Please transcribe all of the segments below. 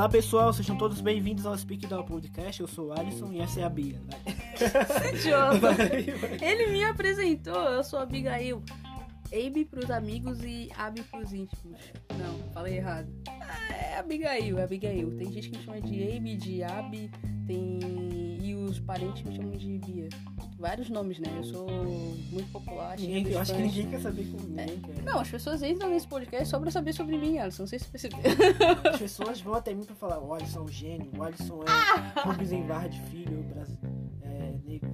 Olá pessoal, sejam todos bem-vindos ao Speak Down Podcast. Eu sou o Alisson e essa é a Bia. Vai. Idiota. Vai, vai. Ele me apresentou, eu sou a Abigail. Abe pros amigos e Abi pros íntimos. Não, falei errado. Ah, é Abigail, é Abigail. Tem gente que chama de Abe, de Abi, tem. Os parentes me chamam de Bia. Vários nomes, né? Eu sou muito popular. Ninguém, eu acho que ninguém quer saber ninguém quer. Não, as pessoas entram nesse podcast só pra saber sobre mim, Alisson. Não sei se você percebeu. As pessoas vão até mim pra falar: o Alisson é um gênio, o Alisson Ah! é Rubens Embar de filho, Brasil, é, negro.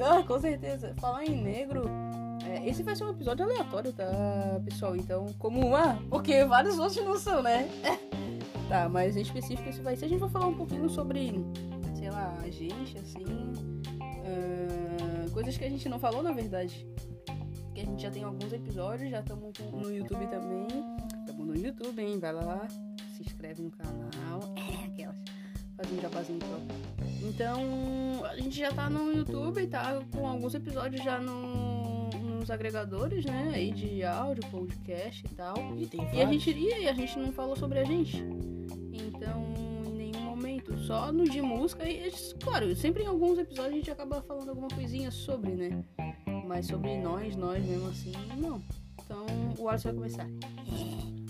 Ah, com certeza. Falar em negro, é, esse vai ser um episódio aleatório, tá, pessoal? Então, como ah, porque vários outros não são, né? tá, mas em específico esse vai ser. A gente vai falar um pouquinho sobre, lá, a gente, assim. ah, coisas que a gente não falou, na verdade. Que a gente já tem alguns episódios, já estamos no YouTube também. Estamos no YouTube, hein? Vai lá, se inscreve no canal. É, aquelas. Faz um jabazinho próprio. Então, a gente já tá no YouTube e tá com alguns episódios já no, nos agregadores, né? Aí de áudio, podcast e tal. E E a gente e a gente não falou sobre a gente. Então, momento, só no de música e claro, sempre em alguns episódios a gente acaba falando alguma coisinha sobre, né? Mas sobre nós, nós mesmo assim, não. Então, o Alisson vai começar.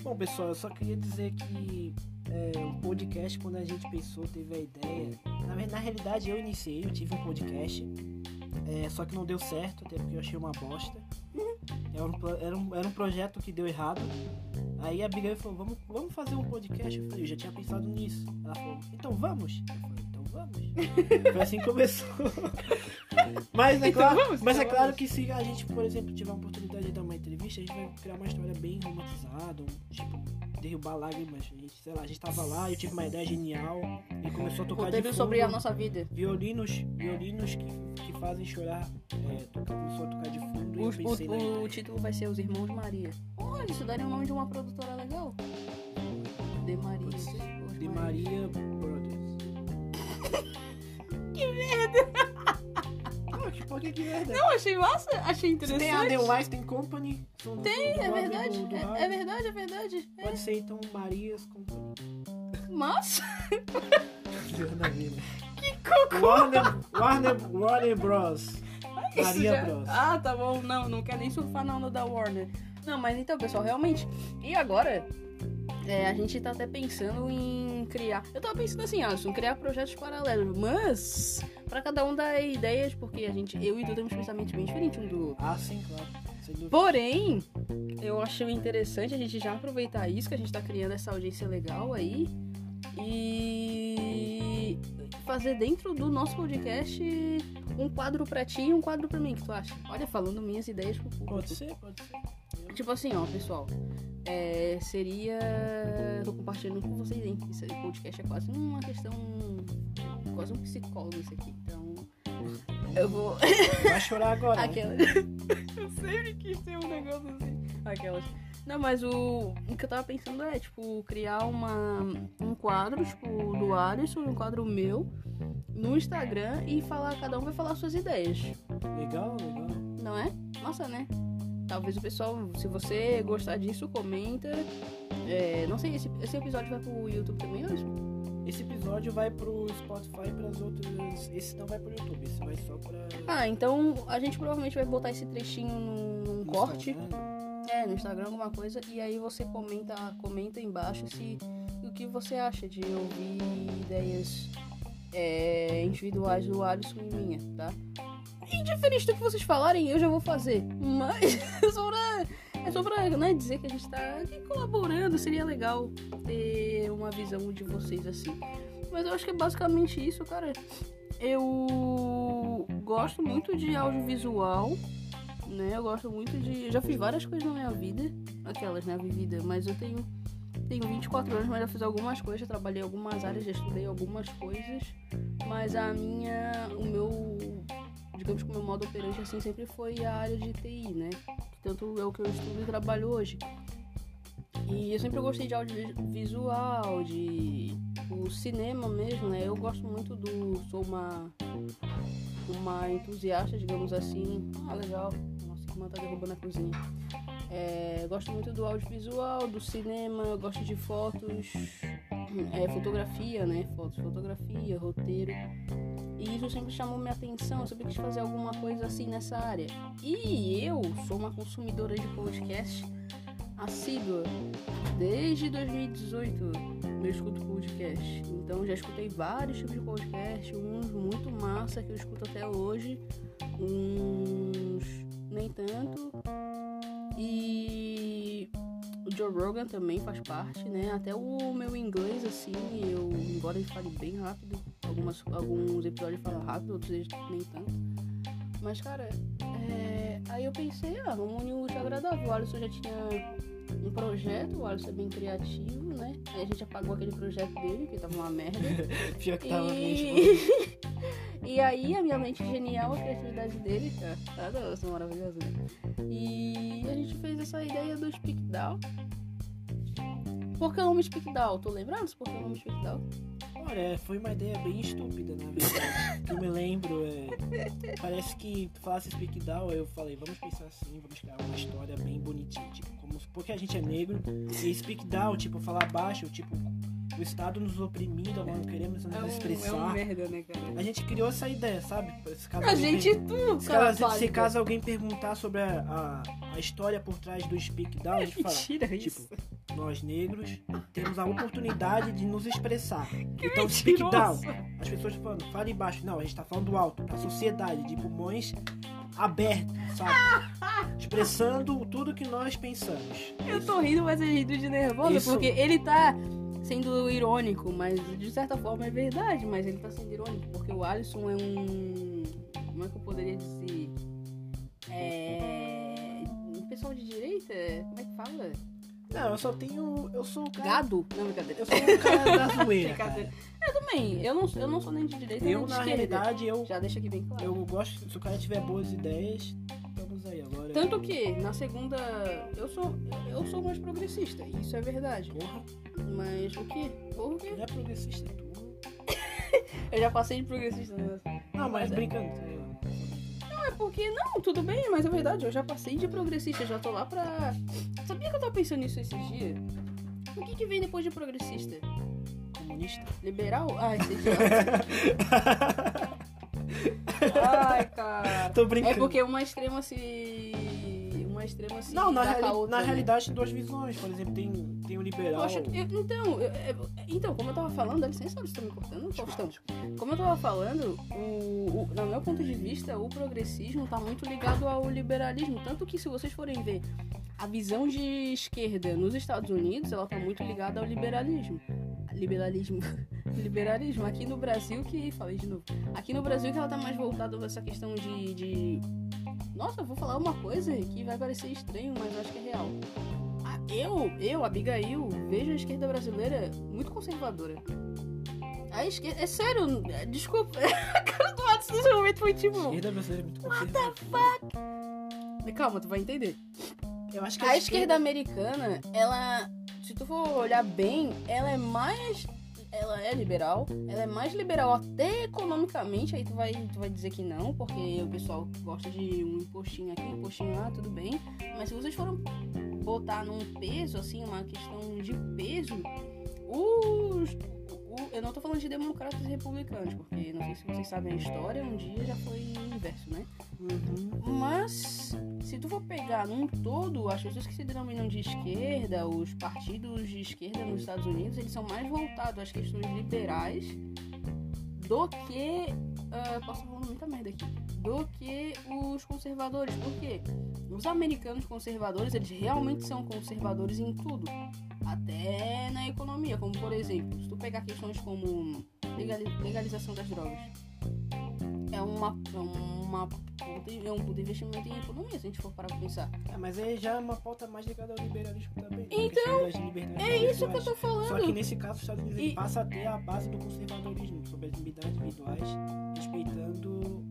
Bom, pessoal, eu só queria dizer que é, o podcast, quando a gente pensou, teve a ideia. Na, na realidade, eu iniciei, eu tive um podcast, é, só que não deu certo, até porque eu achei uma bosta. Era um, pro- era, um, era um projeto que deu errado. Aí a Abigail falou: vamos, vamos fazer um podcast. Eu falei: eu já tinha pensado nisso. Ela falou: então vamos? Eu falei: vamos. Foi assim que começou. Mas é Então claro, vamos, mas é então claro que se a gente, por exemplo, tiver a oportunidade de dar uma entrevista, a gente vai criar uma história bem romantizada, um, tipo, derrubar lágrimas. A gente, sei lá, a gente tava lá, eu tive uma ideia genial e começou a tocar de Roteiro fundo. sobre a nossa vida. Violinos, violinos que, que fazem chorar. É, toca- começou a tocar de fundo e O, eu pensei na o- o título vai ser Os Irmãos Maria. Olha, isso daria o nome de uma produtora legal. De Maria. De Maria. Maria. Que merda! Que, por que que merda? Não, achei massa, achei Se interessante. tem a The Weinstein Company, são do, Tem, do é verdade. do- do É, Harvey. é verdade, é verdade. É Pode ser então Marias Company. massa. Que cocô. Warner, Warner, Warner Bros. Isso Maria já- Bros. Ah, tá bom. Não, não quer nem surfar na onda da Warner. Não, mas então, pessoal, realmente. E agora? É, a gente tá até pensando em criar. Eu tava pensando assim, Alisson, criar projetos paralelos. Mas, pra cada um dar ideias, porque a gente, eu e tu temos pensamentos bem diferentes um do outro. Ah, sim, claro. Porém, eu achei interessante a gente já aproveitar isso, que a gente tá criando essa audiência legal aí. E fazer dentro do nosso podcast um quadro pra ti e um quadro pra mim, que tu acha? Olha, falando minhas ideias pro público. Pode ser, pode ser. Tipo assim, ó, pessoal. é, seria. Tô compartilhando com vocês, hein? Esse podcast é quase uma questão. Quase um psicólogo isso aqui. Então. Eu vou. Vai chorar agora. Aquelas. eu sempre quis ter um negócio assim. Aquelas. Não, mas o, o que eu tava pensando é, tipo, criar uma, um quadro, tipo, do Alisson, um quadro meu, no Instagram e falar, cada um vai falar suas ideias. Legal, legal. Não é? Nossa, né? Talvez o pessoal, se você gostar disso, comenta. É, não sei, esse, esse episódio vai pro YouTube também, Alisson? Esse episódio vai pro Spotify e pras outras. Esse não vai pro YouTube, esse vai só pra. Ah, então a gente provavelmente vai botar esse trechinho num, num no corte. Instagram. É, no Instagram alguma coisa e aí você comenta, comenta embaixo se o que você acha de ouvir ideias é, individuais do Alisson e minha, tá? Indiferente do que vocês falarem, eu já vou fazer. Mas é só pra, é só pra né, dizer que a gente tá aqui colaborando. Seria legal ter uma visão de vocês assim. Mas eu acho que é basicamente isso, cara. Eu gosto muito de audiovisual né? Eu gosto muito de. Eu já fiz várias coisas na minha vida, aquelas, né? Vivida, mas eu tenho. Tenho 24 anos, mas já fiz algumas coisas, já trabalhei algumas áreas, já estudei algumas coisas, mas a minha. O meu. Digamos que o meu modo operante assim sempre foi a área de TI, né? Tanto é o que eu estudo e trabalho hoje. E eu sempre gostei de audiovisual, de o cinema mesmo, né? Eu gosto muito do. Sou uma. Uma entusiasta, digamos assim. Ah, legal. Nossa, que tá derrubando a cozinha. É, gosto muito do audiovisual, do cinema, gosto de fotos. É, fotografia, né? Fotos, fotografia, roteiro. E isso sempre chamou minha atenção, eu sempre quis fazer alguma coisa assim nessa área. E eu sou uma consumidora de podcast assídua. Desde 2018 eu escuto podcast. Então já escutei vários tipos de podcast, uns muito massa que eu escuto até hoje, uns nem tanto. E o Joe Rogan também faz parte, né? Até o meu inglês, assim, eu, embora ele fale bem rápido, algumas, alguns episódios falam rápido, outros nem tanto. Mas, cara, é, aí eu pensei, ah, vamos unir o útil agradável. O Alisson já tinha um projeto, o Alisson é bem criativo, né? Aí a gente apagou aquele projeto dele, que tava uma merda. Pior que tava e... mesmo. e aí a minha mente genial, a criatividade dele, cara, tá nossa, maravilhoso, né? E a gente fez essa ideia do Speak Down. Por que o nome Speak Down? Tô lembrando por que o nome Speak Down? Olha, foi uma ideia bem estúpida, na verdade. eu me lembro, é, parece que tu falasse Speak Down, eu falei, vamos pensar assim, vamos criar uma história bem bonitinha, tipo, como porque a gente é negro, e Speak Down, tipo, falar baixo, tipo, o Estado nos oprimindo, não queremos nos É um, expressar. é um merda, né, cara? A gente criou essa ideia, sabe? Se caso A alguém gente per- se, cara. caso, se caso alguém perguntar sobre a, a, a história por trás do Speak Down, a gente fala, Mentira isso. tipo, nós negros temos a oportunidade de nos expressar. então, Speak mentiroso. Down, as pessoas falando, fale baixo. Não, a gente tá falando alto, pra sociedade, de pulmões abertos, sabe? Expressando tudo que nós pensamos. Eu tô rindo, mas é rindo de nervosa, Isso. porque ele tá sendo irônico, mas de certa forma é verdade, mas ele tá sendo irônico, porque o Alisson é um. Como é que eu poderia dizer? É. Um pessoal de direita? Como é que fala? Não, eu só tenho. Eu sou o cara. Gado? Não, brincadeira. Eu sou o cara da zoeira. Cara. Eu também, eu não, eu não sou nem de direita Eu, nem de na esquerda. realidade, eu, Já deixa aqui bem claro. eu gosto. Se o cara tiver boas ideias. Tanto que, na segunda, eu sou, eu sou mais progressista, isso é verdade. Porra, Mas o que? Porra, o quê? não é progressista tu. Eu já passei de progressista, né? Não, mas Mas é. brincando. tá Não, é porque, não, tudo bem, mas é verdade, eu já passei de progressista, já tô lá pra... Sabia que eu tava pensando nisso esses dias? O que que vem depois de progressista? Comunista. Liberal? Ai, sei lá. Ai, cara. Tô brincando. É porque uma extrema se... Uma extrema se Não, na, a reali- na né? realidade, duas visões. Por exemplo, tem, tem o liberal. Poxa, eu- então, eu- eu- então, como eu tava falando, dá licença, você tá me cortando, Faustão? Como eu tava falando, o, o, no meu ponto de vista, o progressismo tá muito ligado ao liberalismo. Tanto que se vocês forem ver a visão de esquerda nos Estados Unidos, ela tá muito ligada ao liberalismo. Liberalismo. liberalismo. Aqui no Brasil que. Falei de novo. Aqui no Brasil que ela tá mais voltada pra essa questão de. de... Nossa, eu vou falar uma coisa que vai parecer estranho, mas eu acho que é real. Ah, Eu, eu, Abigail, vejo a esquerda brasileira muito conservadora. A esquerda. É sério, desculpa. A cara do Atos nesse momento foi A tipo. esquerda brasileira é muito conservadora. Calma, tu vai entender. Eu acho que A esquerda americana, ela. Se tu for olhar bem, ela é mais. Ela é liberal, ela é mais liberal até economicamente, aí tu vai, tu vai dizer que não, porque o pessoal gosta de um impostinho aqui, um impostinho lá, tudo bem. Mas se vocês forem botar num peso, assim, uma questão de peso, os. O- eu não tô falando de democratas e republicanos, porque não sei se vocês sabem a história, um dia já foi inverso, né? Uhum. Mas, se tu for pegar num todo, as pessoas que se denominam de esquerda, os partidos de esquerda nos Estados Unidos, eles são mais voltados às questões liberais do que. ah, posso estar falando muita merda aqui. Do que os conservadores. Por quê? Os americanos conservadores, eles realmente são conservadores em tudo. Até na economia, como por exemplo, se tu pegar questões como legali- legalização das drogas. É uma, é uma é um de investimento em economia, se a gente for parar pra pensar. É, mas aí já é uma pauta mais ligada ao liberalismo também. Então, É isso que eu tô Só que falando. nesse caso, os Estados Unidos E- passa a ter a base do conservadorismo sobre as liberdades individuais, respeitando o-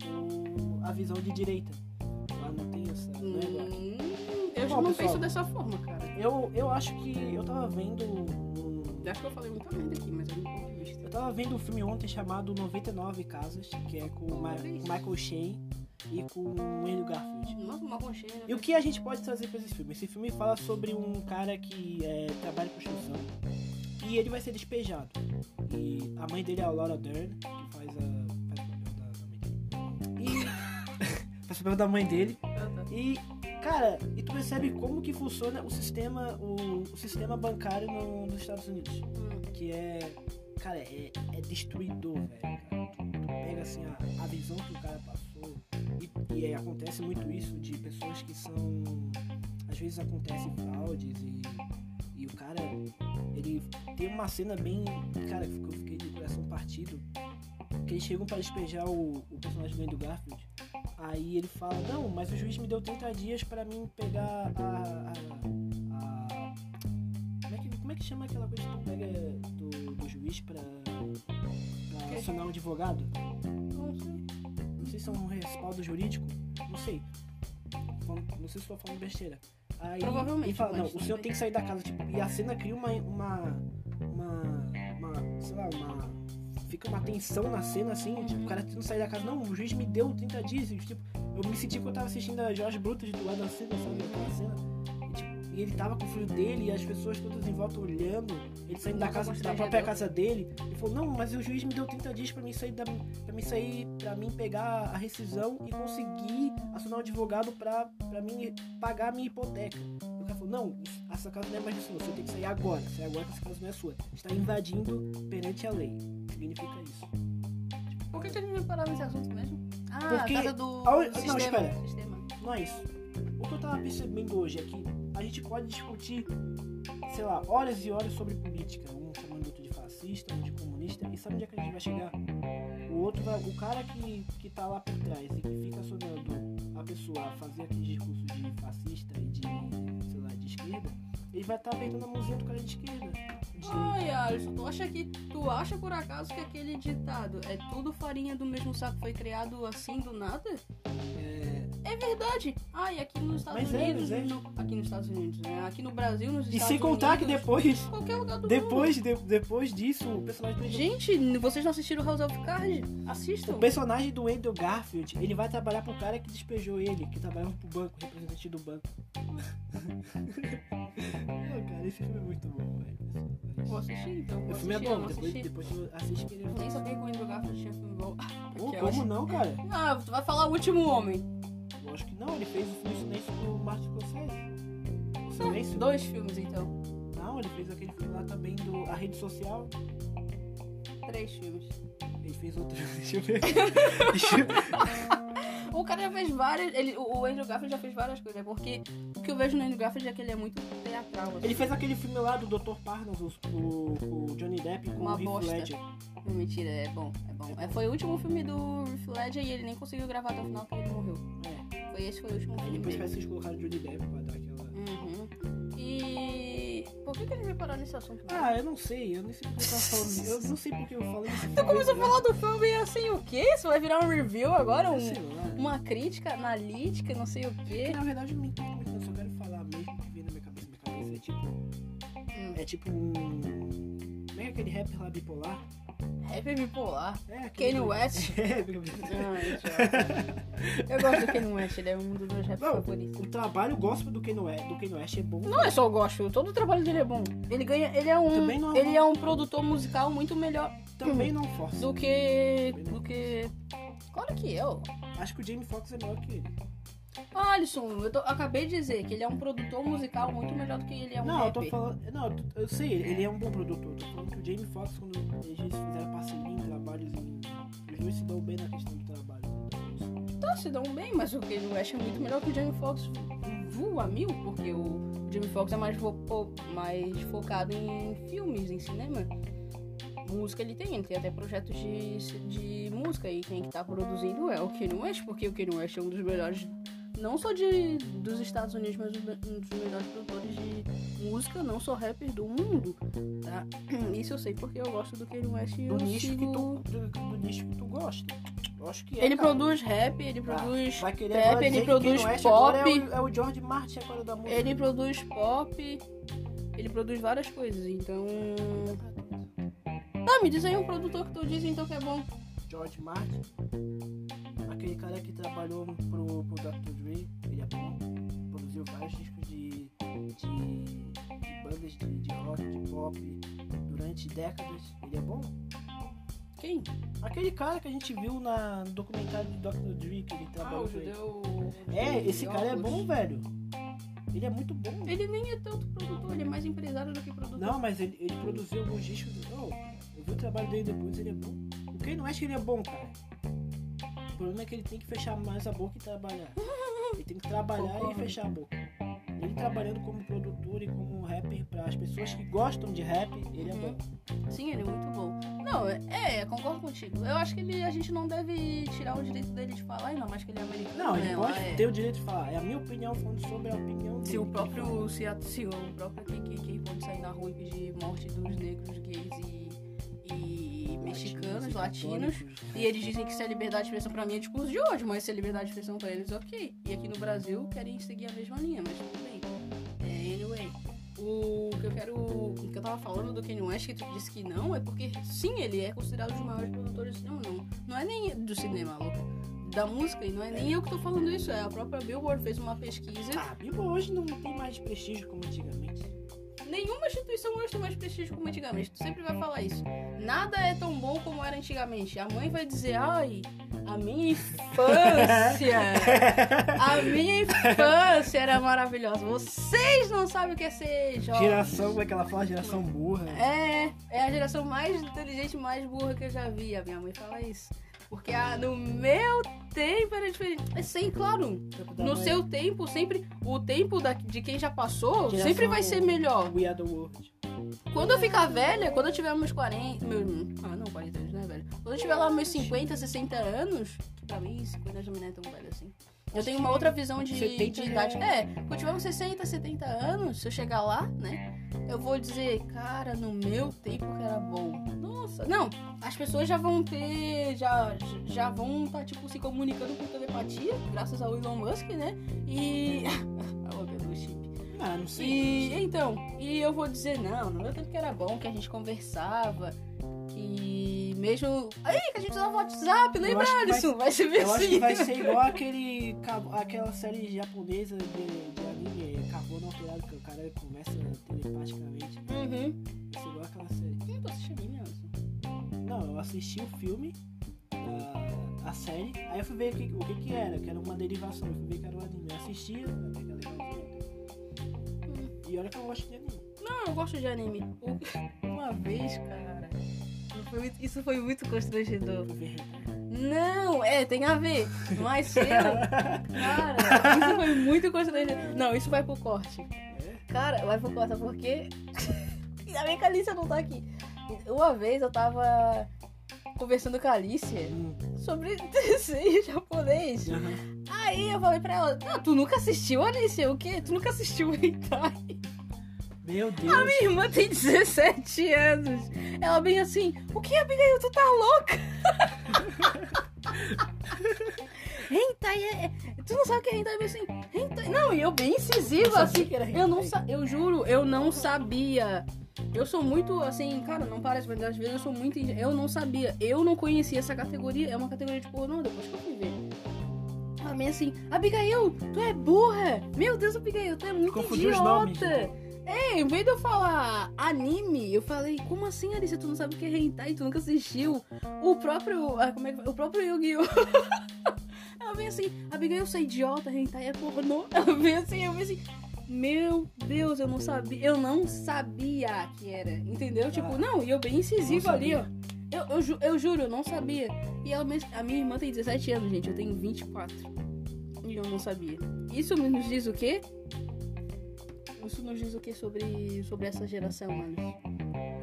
a visão de direita. Lá não tem essa. Não é igual. Hum, eu já Bom, não pessoal. penso dessa forma, cara. eu, eu acho que. Eu tava vendo. um- Eu acho que eu falei muita merda aqui, mas do meu ponto de vista. Eu tava vendo um filme ontem chamado 99 Casas, que é com o Ma-. Michael Shea. e com o Andrew Garfield. Nossa, uma conchinha. E o que a gente pode trazer pra esse filme? Esse filme fala sobre um cara que é, trabalha em construção e ele vai ser despejado. E a mãe dele é a Laura Dern, o papel da mãe dele. Tá. E, cara, e tu percebe como que funciona o sistema, o, o sistema bancário no- nos Estados Unidos. Hum. Que é. Cara, é, é destruidor, velho. Tu, tu pega assim a, a visão que o cara passou. E, e é, acontece muito isso de pessoas que são. Às vezes acontecem fraudes e. E o cara, ele tem uma cena bem. Cara, que eu fiquei de coração partido. Que eles chegam pra despejar o, o personagem do Andrew Garfield. Aí ele fala, não, mas o juiz me deu 30 dias pra mim pegar a. a, a- como, é que, como é que chama aquela coisa que tu pega do, do juiz pra, pra acionar um advogado? Não sei. Não sei se é um respaldo jurídico. Não sei. Não sei se estou falando besteira. Aí Provavelmente, ele fala, não, o senhor tem que sair da casa, tipo, e a cena cria uma. uma. uma. uma sei lá, uma. Fica uma tensão na cena assim, tipo, o cara tentando sair da casa, não, o juiz me deu 30 dias, e, tipo, eu me senti que eu tava assistindo a Jorge Brutus do lado da cena, sabe? Aquela cena. E, tipo, e ele tava com o filho dele e as pessoas todas em volta olhando, ele saindo da casa da própria casa dele. Ele falou, não, mas o juiz me deu 30 dias pra mim sair da. pra mim sair. pra mim pegar a rescisão e conseguir acionar um advogado pra, pra mim pagar a minha hipoteca. Não, essa casa não é mais sua, você tem que sair agora. Sair agora que essa casa não é sua. Está invadindo perante a lei. Significa isso. Por que, que a gente vai parar nesse assunto mesmo? Ah, Porque- a casa do a un- não, sistema. espera. sistema. Não é isso. O que eu tava percebendo hoje é que a gente pode discutir, sei lá, horas e horas sobre política. Um chamando outro de fascista, um de comunista. E sabe onde é que a gente vai chegar? O outro vai. O cara que, que tá lá por trás e que fica sonando a pessoa a fazer aquele discurso de fascista e de esquerda, ele vai estar tá apertando a mãozinha do cara de esquerda. De, Ai, Alisson, tu acha que. Tu acha por acaso que aquele ditado é tudo farinha do mesmo saco foi criado assim do nada? é, É verdade. Ai, aqui nos Estados Mas é, Unidos. mas é. no- aqui nos Estados Unidos, né? Aqui no Brasil, nos e Estados sem contar que Unidos, depois. Qualquer lugar do mundo. Depois, de- depois disso, o personagem do Gente, vocês não assistiram House of Cards? Assistam. O personagem do Andrew Garfield, ele vai trabalhar pro cara que despejou ele, que trabalhava pro banco, representante do banco. Não, cara, esse filme é muito bom, velho. Vou assistir então. Vou O filme é assistir, eu bom, depois, assisti. depois tu assiste que ele Eu nem sabia que o Andrew Garfield tinha filme bom. Pô, eu como acho- não, cara? Ah, tu vai falar o último homem. Lógico que não, ele fez o filme Silêncio com o Martin Scorsese. O Silêncio? Dois filmes então. Não, ele fez aquele filme lá também do A Rede Social. Três filmes. Ele fez outro. Deixa eu ver. Deixa eu... O cara já fez várias. Ele, o Andrew Garfield já fez várias coisas. é Porque o que eu vejo no Andrew Garfield é que ele é muito teatral. assim. Ele fez aquele filme lá do Dr. Parnas, o, o, Johnny Depp com Uma o Heath. Ledger. Não, mentira, é bom, é bom. É, foi o último filme do Heath Ledger e ele nem conseguiu gravar até o final porque ele morreu. É. Foi esse foi o último filme depois parece que eles colocaram o Johnny Depp pra dar. Por que, que gente vai parar nesse assunto? Ah, eu não sei, eu nem sei porque eu tava falando. Eu não sei porque eu falei isso. Tu começou a falar do filme e assim, o quê? Isso vai virar um review agora? Um, lá. uma crítica analítica, não sei o Que quê. na verdade eu não muito, eu só quero falar mesmo que vem na minha cabeça. Minha cabeça é tipo. Hum. É tipo um. Como é que é aquele rapper lá bipolar? Rap bipolar. É aquele. Kanye West. É, idiota. eu gosto do Kanye West, ele é um dos meus Não, favoritos. o trabalho gospel do Kanye West, do Kanye West é bom. Não é só eu gosto, todo o trabalho dele é bom. Ele ganha, ele é um, não- ele é um produtor musical muito melhor Também não força. do que, do que, claro que eu. Acho que o Jamie Foxx é melhor que ele. Ah, Alisson, eu tô- acabei de dizer que ele é um produtor musical muito melhor do que ele é um não, eu tô rapper. falando. Não, eu eu sei, ele é um bom produtor. Tô falando que o Jamie Foxx, quando eles fizeram parceria em trabalhos. Os dois se dão bem na questão do trabalho. Tá, se dão bem, mas o Kanye West é muito melhor que o Jamie Foxx voa mil, porque o Jamie Foxx é mais, fo- mais focado em filmes, em cinema. Música ele tem, ele tem até projetos de, de música e quem que tá produzindo é o Kanye West, porque o Kanye West é um dos melhores, não só de, dos Estados Unidos, mas um dos melhores produtores de música, não só rappers do mundo, tá? Isso eu sei porque eu gosto do Kanye West e Do nicho, que sigo... tu, do, do nicho que tu gosta. Eu acho que é. Ele cara. produz rap, ele Ah, produz trap, agora ele que produz pop, É o, é o George Martin agora da música. ele produz pop, ele produz várias coisas, então. Tá, me diz aí um produtor que tu diz então que é bom. George Martin. Aquele cara que trabalhou pro, pro Dr. Dre, ele é bom. Produziu vários discos de, de, de bandas de, de rock, de pop durante décadas. Ele é bom. Quem? Aquele cara que a gente viu na, no documentário do Dr. Dre, que ele Ah, trabalhou o com ele. judeu. É, esse cara é bom, velho. Ele é muito bom. Ele nem é tanto produtor, ele é mais empresário do que produtor. Não, mas ele, ele produziu alguns discos. Oh, eu vi o trabalho dele depois, ele é bom. O que não acha que ele é bom, cara? O problema é que ele tem que fechar mais a boca e trabalhar. Ele tem que trabalhar Concordo. e fechar a boca. Ele trabalhando como produtor e como rapper para as pessoas que gostam de rap, ele é Uhum. bom. Sim, ele é muito bom. Não, é, é, concordo contigo. Eu acho que ele, a gente não deve tirar o direito dele de falar, ainda mais que ele é americano. Não, ele né? pode é- ter o direito de falar. É a minha opinião falando sobre a opinião dele. Se o próprio, se, a, se o próprio KKK pode sair na rua e pedir morte dos negros, gays e, e mexicanos, latinos, e eles dizem que isso é liberdade de expressão pra mim é discurso de ódio, mas se é liberdade de expressão pra eles, ok. E aqui no Brasil querem seguir a mesma linha, mas tudo bem. É, anyway, o que eu quero. O que eu tava falando do Kanye West, que tu disse que não, é porque sim, ele é considerado um dos maiores produtores de cinema. Não, não é nem do cinema, louco. Da música, e não é nem eu que tô falando isso, é a própria Billboard fez uma pesquisa. Ah, Bíblia hoje não tem mais prestígio como antigamente. Nenhuma instituição hoje tem mais prestígio como antigamente. Tu sempre vai falar isso. Nada é tão bom como era antigamente. A mãe vai dizer, ai, a minha infância. A minha infância era maravilhosa. Vocês não sabem o que é ser jovem. Geração, como é que ela fala? Geração burra. É, é a geração mais inteligente, mais burra que eu já vi. A minha mãe fala isso. Porque ah, no meu tempo era diferente. É sim, claro. No seu tempo, sempre. O tempo da, de quem já passou Geração- sempre vai ser melhor. We are the world. Quando eu ficar velha, quando eu tiver meus 40. Meus, ah, não, 40 anos, né, velho? Quando eu tiver lá meus 50, 60 anos, pra mim 50 anos não é tão velho assim. Eu tenho uma outra visão de, 70 de idade. É, quando tiver uns 60, 70 anos, se eu chegar lá, né? Eu vou dizer, cara, no meu tempo que era bom. Nossa, não, as pessoas já vão ter. Já, já vão estar, tipo, se comunicando com telepatia, graças ao Elon Musk, né? E. do chip. Ah, não sei. E então, e eu vou dizer, não, no meu tempo que era bom, que a gente conversava, que mesmo. Aí, que a gente usava WhatsApp, Eu lembra, que vai- Alisson? Vai ser Eu acho que vai assim. ser igual aquele, aquela série japonesa de, de anime, Carbono Alterado, que o cara conversa telepaticamente. Uhum. Vai ser igual aquela série. Não tô assistindo anime, Alisson. Não, eu assisti o filme, a, a série, aí eu fui ver o que, o que que era, que era uma derivação, eu fui ver que era um anime. Eu assistia, é legalzinho. E olha que eu gosto de anime. Não, eu gosto de anime. O- Uma vez, cara. Foi muito- Isso foi muito constrangedor. Não, é, tem a ver. Mas seu. Cara, isso foi muito constrangedor. Não, isso vai pro corte. Cara, vai pro corte, porque. Ainda bem que a Alicia não tá aqui. Uma vez eu tava conversando com a Alicia sobre desenho japonês. Aí eu falei pra ela, não, tu nunca assistiu, Alicia? O quê? Tu nunca assistiu Hentai? Meu Deus. A minha irmã tem 17 anos. Ela bem assim, o que, Abigail? Tu tá louca? hentai é, é- Tu não sabe o que é hentai? Eu assim, hentai... Não, e eu bem incisiva, assim. que era Eu não. Eu juro, eu não sabia. Eu sou muito, assim, cara, não parece, mas às vezes eu sou muito... Eu não sabia. Eu não conhecia essa categoria. É uma categoria de pornô, depois que eu fui ver. Ela bem assim, Abigail, tu é burra. Meu Deus, Abigail, tu é muito Confundiu idiota. É, em vez de eu falar anime, eu falei, como assim, Alicia? Tu não sabe o que é hentai, tu nunca assistiu? O próprio. ah, como é que O próprio Yu-Gi-Oh! Ela vem assim, Abigail, você é idiota, hentai é pornô. Ela vem assim, eu vem assim. Meu Deus, eu não sabia. Eu não sabia que era. Entendeu? Tipo, Ah, não, e eu bem incisivo ali, ó. Eu, eu, ju- eu juro, eu não sabia. E ela, a minha irmã tem 17 anos, gente. Eu tenho 24. E eu não sabia. Isso nos diz o quê? Isso nos diz o quê sobre, sobre essa geração, mano?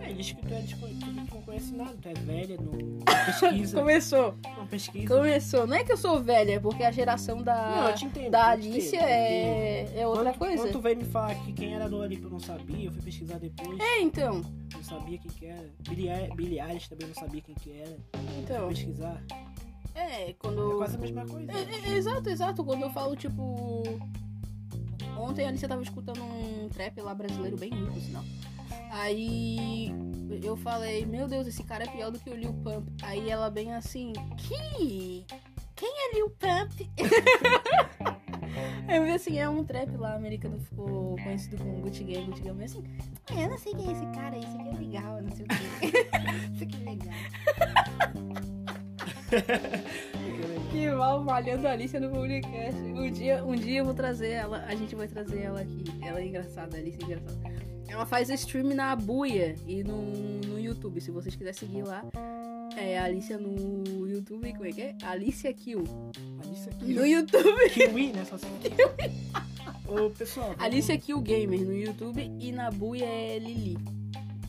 É, diz que tu é desconhecido, tu não conhece nada, tu é velha, não, pesquisa. Começou. não pesquisa. Começou. Não é que eu sou velha, é porque a geração da, Não, eu te entendo. da Alicia é, é outra quando, coisa. Quando tu veio me falar que quem era Dua Lipa eu não sabia, eu fui pesquisar depois, É, então. não sabia quem que era. Billie, Eil- Billie Eilish também não sabia quem que era. Então. Fui pesquisar. É, É quando. quase a mesma coisa. É, é, exato, exato. Quando eu falo, tipo. Ontem a Alicia tava escutando um trap lá brasileiro, bem ruim, por sinal. Aí eu falei, meu Deus, esse cara é pior do que o Lil Pump. Aí ela bem assim, que. Quem é Lil Pump? Eu vi assim, é um trap lá americano ficou conhecido como Gucci Gang, Gucci Gang, assim, ah, eu não sei quem é esse cara, isso aqui é legal, não sei o quê. isso aqui é legal. que mal malhando a Alicia no podcast. Um dia, um dia eu vou trazer ela, a gente vai trazer ela aqui. Ela é engraçada, a Alicia é engraçada. Ela faz stream na Buia e no, no YouTube, se vocês quiserem seguir lá. É Alicia no YouTube, como é que é? Alicia Kill. Alicia Kill. No YouTube. Kiwi, né? Só assim. Ô, pessoal. Alicia Kill Gamer no YouTube e na Buia é Lili.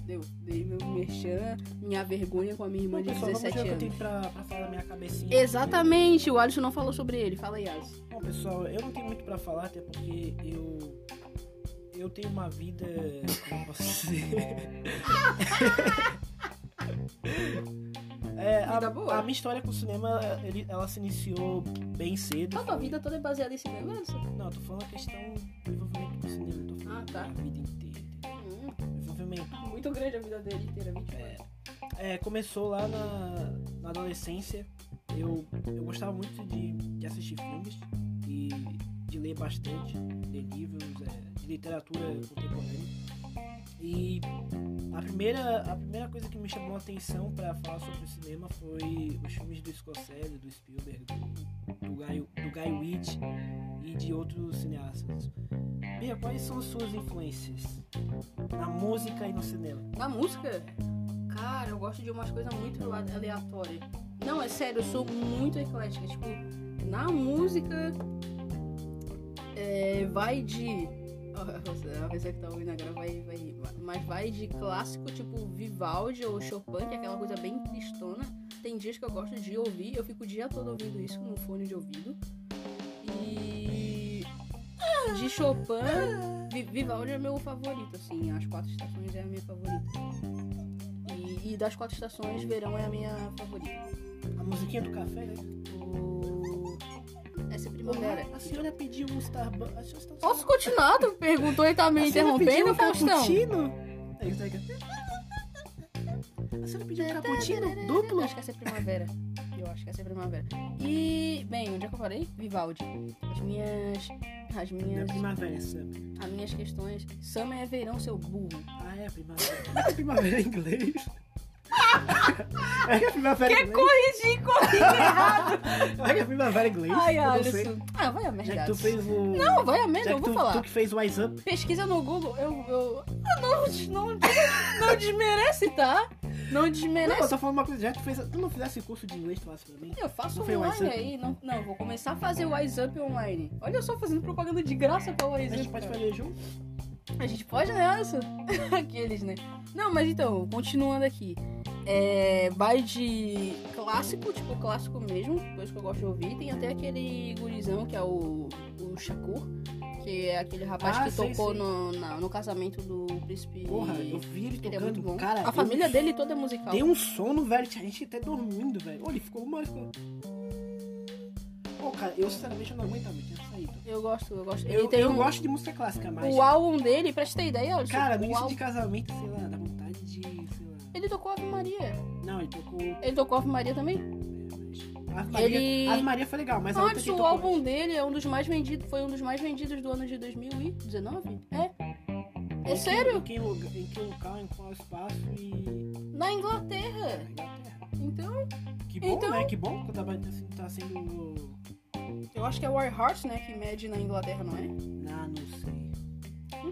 Deu, dei meu merchan, minha vergonha com a minha irmã Bom, de pessoal, vamos ver 17 o que eu anos. tenho pra, pra falar da minha cabecinha. Exatamente, o Alisson não falou sobre ele. Fala aí, Alisson. Bom, pessoal, eu não tenho muito pra falar, até porque eu. Eu tenho uma vida. Como posso dizer? É, a, a minha história com o cinema, ele- ela se iniciou bem cedo. A tua vida toda é baseada em cinema? Não, eu tô falando a questão muito grande a vida dele inteira, 20 anos. É, começou lá na, na adolescência. Eu, eu gostava muito de, de assistir filmes e de ler bastante, ler livros é, de literatura contemporânea. E a primeira, a primeira coisa que me chamou a atenção para falar sobre o cinema foi os filmes do Scorsese, do Spielberg, do, do, Guy, do Guy Ritchie e de outros cineastas. Bia, quais são as suas influências na música e no cinema? Na música, cara, eu gosto de umas coisas muito ale- aleatórias. Não, é sério, eu sou muito eclética. Tipo, na música, é, vai de. A pessoa que tá ouvindo agora vai, vai. Mas vai de clássico, tipo Vivaldi ou Chopin, que é aquela coisa bem tristona. Tem dias que eu gosto de ouvir, eu fico o dia todo ouvindo isso no fone de ouvido. E. De Chopin, Vi- Vivaldi é meu favorito, assim. As quatro estações é a minha favorita. E, e das quatro estações, verão é a minha favorita. A musiquinha do café, né? O... É. A senhora pediu um Starbucks. A senhora Posso continuar? Tu perguntou e tá me interrompendo, Faustão? cappuccino? É isso aí. A senhora pediu um cappuccino duplo? Eu acho que essa é primavera. Eu acho que essa é primavera. E, bem, onde é que eu parei? Vivaldi. As minhas. As é minhas. primavera, é. As minhas questões. Summer é verão, seu burro. Ah, é primavera. É é primavera em inglês? É que é primavera Quer inglês? corrigir, corrigir errado. É que é primavera inglês? Ai, Eu não sei. Alisson. Ah, vai a merda. Já que tu Alisson. fez o... Não, vai a merda, Já eu que vou tu, falar. tu que fez o Wise Up. Pesquisa no Google, eu. eu... Ah, não, não, não desmerece, tá? Não Não, desmerece. eu tô falando uma coisa. Já que tu fez... Tu não fizesse curso de inglês, tu falasse pra mim? Eu faço Não foi o online aí. Não, não, vou começar a fazer o Wise Up online. Olha só, fazendo propaganda de graça pra A Wise gente Up. pode cara. fazer junto? A gente pode nessa? Aqueles, né? Não, mas então, continuando aqui. É, vai de clássico, tipo clássico mesmo, coisa que eu gosto de ouvir. Tem até aquele gurizão que é o, o Shakur, que é aquele rapaz Ah, que sei, tocou sei. No, na- no casamento do príncipe. Porra, eu vi ele Ele é tocando. muito bom. Cara, a família dele toda é musical. Deu um sono, velho. Tinha gente até dormindo, velho. Olha, ele ficou uma hora. Ficou... Pô, cara, eu sinceramente não aguentava, eu tinha saído. Eu gosto, eu gosto. Eu, eu um- gosto de música clássica, mas. O álbum dele, pra te ter ideia, olha. Cara, no início álbum- de casamento, sei lá, dá vontade de. sei lá. Ele tocou Ave Maria. Não, ele tocou. Ele tocou Ave Maria também? Ave Maria, Ele- Ave Maria foi legal, mas Antes, que o álbum antes. dele é um dos mais vendidos, foi um dos mais vendidos do ano de 2019? É. É Em que- sério? Em que, lugar, em que local, em qual espaço e. Na Inglaterra. Na Inglaterra. Então, Que bom, Então- né? Que bom que tá, tá sendo. Eu acho que é o Hearts, né, que mede na Inglaterra, não é? Ah, não sei.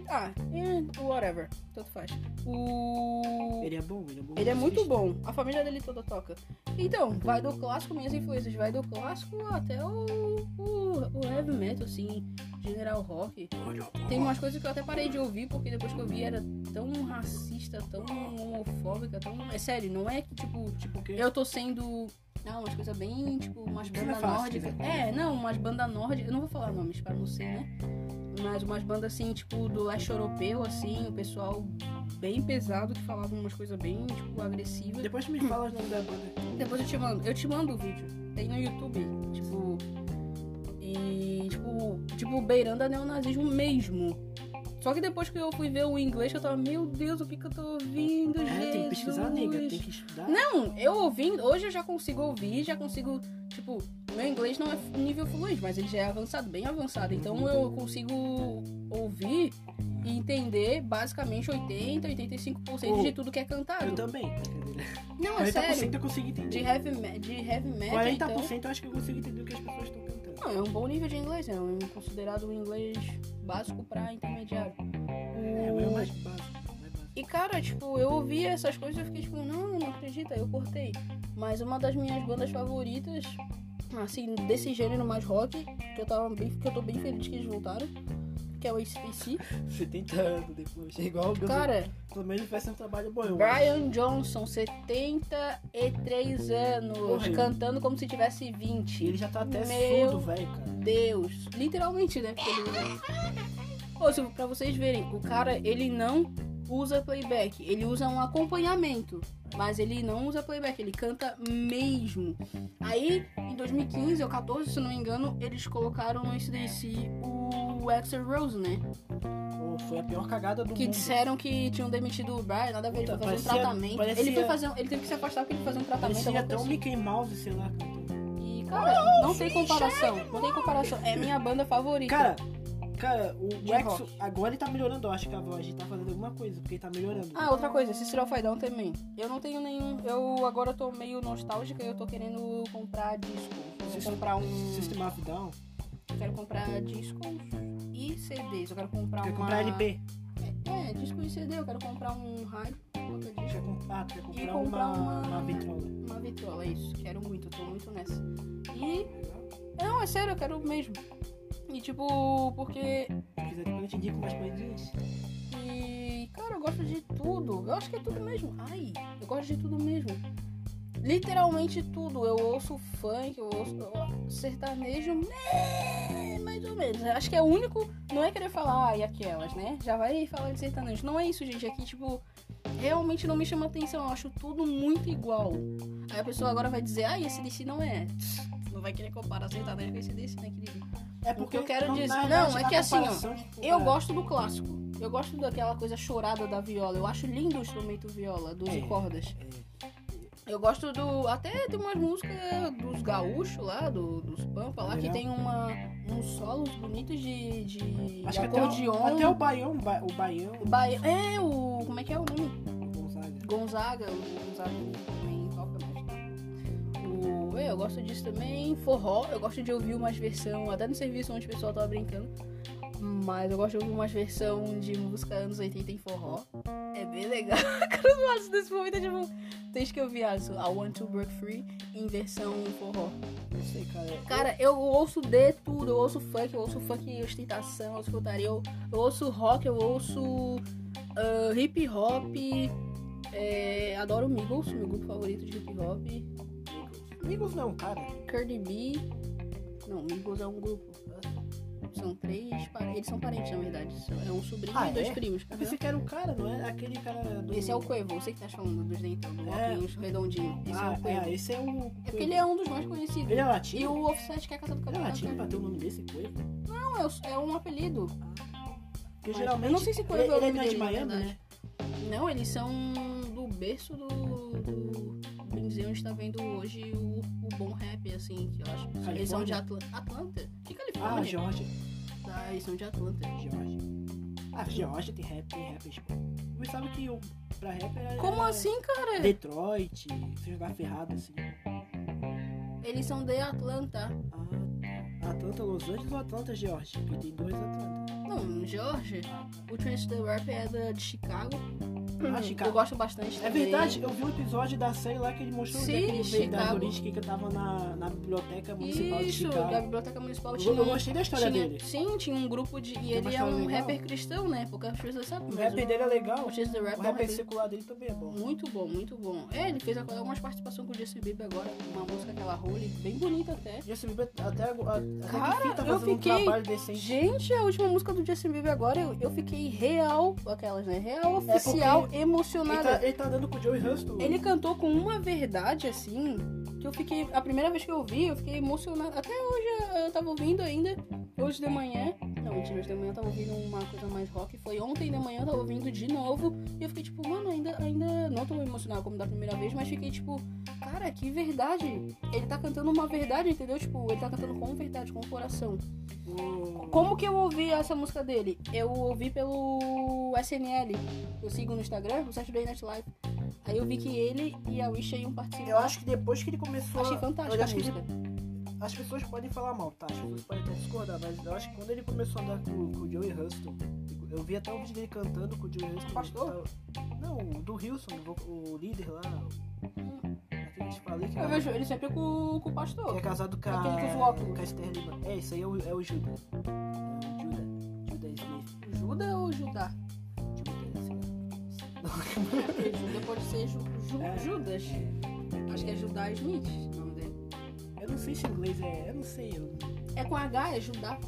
Ah, é, whatever. Tanto faz. O... Ele é bom, ele é bom. Ele é muito bom. A família dele toda toca. Então, vai do clássico, minhas influências, vai do clássico até o, o, o heavy metal, assim, general rock. Tem umas coisas que eu até parei de ouvir, porque depois que eu vi era tão racista, tão homofóbica, tão. É sério, não é que tipo. Tipo? Eu tô sendo. Não, umas coisas bem, tipo, umas é bandas nórdicas. né? É, não, umas bandas nórdicas. Eu não vou falar nomes pra não ser, né? Mas umas bandas assim, tipo, do leste europeu, assim, o pessoal bem pesado que falava umas coisas bem, tipo, agressivas. Depois tu me fala os nomes da banda. Depois eu te mando. Eu te mando o vídeo. Tem no YouTube. Tipo. E. Tipo. Tipo, beirando a neonazismo mesmo. Só que depois que eu fui ver o inglês, eu tava, meu Deus, o que, que eu tô ouvindo, É, Jesus? tem que pesquisar, nega, tem que estudar. Não, eu ouvindo, hoje eu já consigo ouvir, já consigo, tipo, meu inglês não é nível fluente, mas ele já é avançado, bem avançado. Então eu consigo ouvir e entender basicamente 80, 85% Oh, de tudo que é cantado. Eu também. Não, é 40% sério. eu consigo De entender. heavy, me- de heavy metal, 40% então... eu acho que eu consigo entender o que as pessoas estão cantando. Não, é um bom nível de inglês, é um considerado um inglês básico pra intermediário. É, mas é o mais básico. E cara, tipo, eu ouvi essas coisas e fiquei tipo, não, não acredita, eu cortei. Mas uma das minhas bandas favoritas, assim, desse gênero mais rock, que eu tava bem, que eu tô bem feliz que eles voltaram, que é o ACDC. 70 anos depois. É igual o Guns Cara, Pelo menos faz um trabalho bom. Brian Johnson, 73 anos, cantando como se tivesse E 20. ele já tá até Meu surdo, velho, cara. Deus. Literalmente, né? Porque ele usa... Ô, se- pra vocês verem, o cara, ele não usa playback. Ele usa um acompanhamento. Mas ele não usa playback, ele canta mesmo. Aí, em 2015 ou 14, se não me engano, eles colocaram no SDC o Axel Rose, né? Pô, foi a pior cagada do Que mundo. disseram que tinham demitido o Brian, nada a ver, ele foi fazer um tratamento. parecia- Ele foi fazer, ele teve que se afastar porque ele foi fazer um tratamento. Parecia até um coisa Mickey Mouse, sei lá, cantando. E, cara, não tem comparação. Não tem comparação. É minha banda favorita. Cara, cara, o De Rex, rock. agora ele tá melhorando, eu acho que a voz. Ele tá fazendo alguma coisa, porque ele tá melhorando. Ah, outra coisa, Cicero Faidão também. Eu não tenho nenhum. Eu agora tô meio nostálgica e eu tô querendo comprar discos. Eu vou System- comprar um. System of Down. Eu quero comprar discos e CDs. Eu quero comprar Quer uma. comprar LP. É, disco e CD. Eu quero comprar um rádio, Quer disco, comprar, ah, quer comprar, comprar uma, uma- uma vitrola. uma vitrola. É isso. Quero muito, tô muito nessa. E. Não, é sério, eu quero mesmo. E tipo, porque depois eu te indico mais coisinhas. E, cara, eu gosto de tudo. Eu acho que é tudo mesmo. Ai, eu gosto de tudo mesmo. Literalmente tudo. Eu ouço funk, eu ouço eu sertanejo, né, mais ou menos. Eu Acho que é o único. Não é querer falar, ai, aquelas, né? Já vai falar de sertanejo. Não é isso, gente. Aqui, tipo, realmente não me chama atenção. Eu acho tudo muito igual. Aí a pessoa agora vai dizer, ai, esse DC não é. Não vai querer comparar sertanejo com esse DC, né, querido? É O que eu quero na dizer- não, é que assim, ó, tipo, Eu gosto do clássico. Eu gosto daquela coisa chorada da viola. Eu acho lindo o instrumento viola, 12 É. cordas. é, Eu gosto do. Até tem umas músicas dos gaúchos lá, do- dos Pampa lá, que tem uma, uns solos bonitos de, de, Acho de que até acordeon. o, até o Baião, ba- o Baião, O Baia- É, o. Como é que é o nome? Gonzaga. Gonzaga. O Gonzaga Eu gosto disso também. Forró, eu gosto de ouvir umas versão, até no serviço onde o pessoal tava brincando. Mas eu gosto de ouvir umas versão de música anos 80 em forró. É bem legal. Cara, eu gosto desse momento, é tipo. Desde que eu vi as I Want to Break Free em versão forró. Não sei, cara. Cara, eu ouço de tudo. Eu ouço funk, eu ouço funk ostentação, eu ouço putaria, eu, eu ouço rock, eu ouço ah, hip hop. é, adoro Migos, meu grupo favorito de hip hop. Amigos não, cara. Cardi B. Não, Migos é um grupo. São três. Eles são parentes, na verdade. É um sobrinho Ah, e dois é? primos. Eu pensei que era o cara, não é? Aquele cara do... Esse é o Quavo, você que tá falando dos dentão, do É. óculos redondinho. Esse é Ah, o Quavo. é, esse é o... É porque ele é um dos mais conhecidos. Ele é latino? E o Offset que é casado com a Ele é latino pra ter o nome desse, Coelho? Não, é, é um apelido. Porque Mas geralmente... eu não sei se Coelho ele, é o ele nome não é de dele, Miami, né? Não, eles são do berço do. do bem dizer, onde tá vendo hoje o, o bom rap, assim, que eu acho. Eles são de Atla Atlanta. Que Ah, Califórnia? Georgia. Tá, eles são de Atlanta. Georgia. Ah, Georgia tem rap, tem rappers, pô. Mas sabe que o, pra rap é... Como assim, cara? Detroit, se jogar ferrado, assim. Eles são de Atlanta. Ah, Atlanta, Los Angeles ou Atlanta, Georgia? Porque tem dois Atlanta. Não, George. O Chance the Rap é da, de Chicago. Ah, Chicago. Eu gosto bastante É também. verdade, eu vi um episódio da série lá que ele mostrou Sim, é que ele veio da Chicago. Jurídica que tava na, na biblioteca municipal de Isso, Chicago. da Biblioteca Municipal Eu, tinha eu gostei da história tinha- dele. Sim, tinha um grupo de. E ele é um legal. rapper cristão, né? Porque as pessoas sabem. O mas rap dele é legal. O Chance the Rap O é rapper rapper secular dele também é bom. Muito bom, muito bom. É, ele fez algumas participações com o Justin Bieber agora, uma música aquela Holy, bem bonita até. Justin Bieber até Cara, tá eu fiquei- um. Gente, a última música do Justin Bieber agora, eu, eu fiquei real, aquelas, né? Real oficial, É porque Ele emocionada. tá, ele tá dando com o Joey Hustle. Ele cantou com uma verdade assim, eu fiquei. A primeira vez que eu ouvi, eu fiquei emocionada. Até hoje eu tava ouvindo ainda. hoje de manhã. Não, mentira, hoje de manhã eu tava ouvindo uma coisa mais rock. Foi ontem de manhã eu tava ouvindo de novo. E eu fiquei tipo, mano, ainda, ainda não tô emocionado como da primeira vez, mas fiquei tipo, cara, que verdade. Ele tá cantando uma verdade, entendeu? Tipo, ele tá cantando com verdade, com coração. O- Como que eu ouvi essa música dele? Eu ouvi pelo SNL. Eu sigo no Instagram, o Saturday Night Live. Aí eu vi que ele e a Wish iam participar. Eu acho que depois que ele começou. Achei a- fantástica eu a acho que as pessoas podem falar mal, tá? As pessoas podem até discordar, mas eu acho que quando ele começou a andar com, com o Joey Huston, eu vi até um vídeo dele cantando com o Joey Huston. Pastor? tava- Não, o do Wilson, o, o líder lá. Hum. Aquele que eu te falei que, Eu é- vejo ele sempre com, com o que pastor. é casado com a. Aquele os óculos. Com a Esther Lima. É, isso aí é o, é o Judah. É o Judah. Judah Smith. Juda ou Judá? Judah, sei lá. Porque Juda pode ser Ju- Ju- É. Judas. Acho que é Judá Smith o nome dele. Eu não sei se em inglês é. Eu não sei. Eu, É com H, é Judá.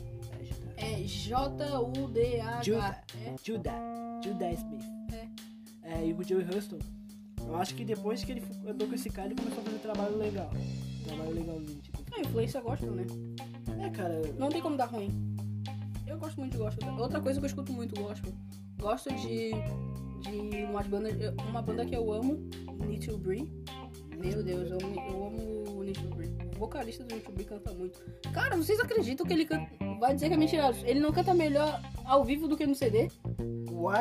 é. É J-U-D-A-H. Judah. É. Judah. Judah Smith. É. É, e o Joey Huston. Eu acho que depois que ele andou com esse cara, ele começou a fazer trabalho legal. Trabalho legalzinho, tipo. A influência gosta, né? É, cara. Não tem como dar ruim. Eu gosto muito de gospel. Outra coisa que eu escuto muito gospel. Gosto de, de umas bandas. eu- Uma banda que eu amo, Need to Brie. Meu Deus, eu, amo- eu amo o Brie. O vocalista do Brie canta muito. Cara, vocês acreditam que ele canta. Vai dizer que é mentira. Ele não canta melhor ao vivo do que no CD?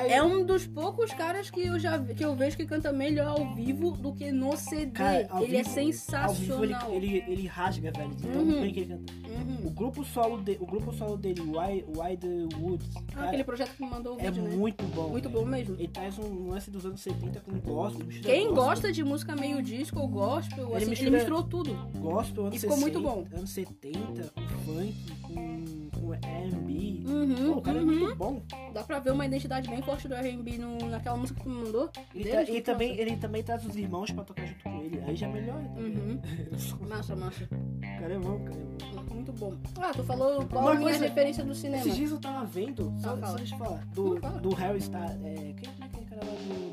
É um dos poucos caras que eu já vi- que eu vejo que canta melhor ao vivo do que no CD. Cara, ele é vivo- Ao vivo sensacional. ele, ele, ele rasga, velho. De tão Uhum. bem que ele canta. O Uhum. grupo solo, de, o grupo solo dele, Why, Why the Woods, Ah, cara, aquele projeto que me mandou o é vídeo, né? muito bom. Muito velho. bom mesmo. Ele traz um lance dos anos 70 com gospel. Quem gospel, gosta de música meio disco ou gospel, Ele assim, ele mistura- misturou tudo. Gospel, anos E ficou 60, muito bom. anos 70, com funk, com, com R&B. Uhum, Pô, o cara é uhum. muito bom. Dá pra ver uma identidade bem forte do R&B naquela música que tu me mandou. Ele, Deles, tá- que ele também, ele também traz os irmãos pra tocar junto com ele. Aí já melhora também. Uhum. Massa, massa. O cara é bom, cara é bom. Muito bom. Ah, tu falou qual Uma a minha coisa- referência do cinema. Esses dias eu tava vendo, só, Ah, só deixa eu falar, do, do Harry Styles. É, quem é aquele cara lá do,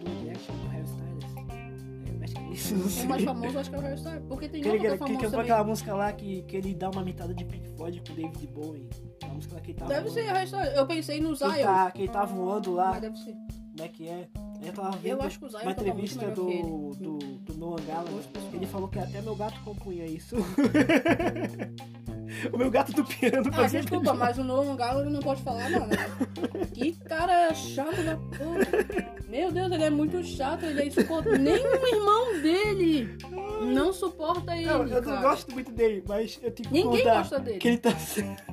O mais famoso acho que é o Harry Styles. Porque tem Aquele outro que é que, que famoso cantou também. aquela música lá que, que ele dá uma mitada de Pink Floyd com o David Bowie. A música lá que ele tá Deve voando. ser Harry Styles. Eu pensei no Que Zion. tá, que ele tá voando lá, Mas deve ser. como é que é? Eu tava vendo Eu acho que o Zion uma muito entrevista do, que do, do Noah Gallagher. Ele falou que até meu gato compunha isso. o meu gato do piano Ah, desculpa, mas o Nolan Gallagher não pode falar nada. né? Que cara chato da porra. Meu Deus, ele é muito chato, ele é insuportável. Nem o irmão dele não suporta ele, Não, eu cara. não gosto muito dele, mas eu tenho que Ninguém contar gosta dele. que ele tá certo.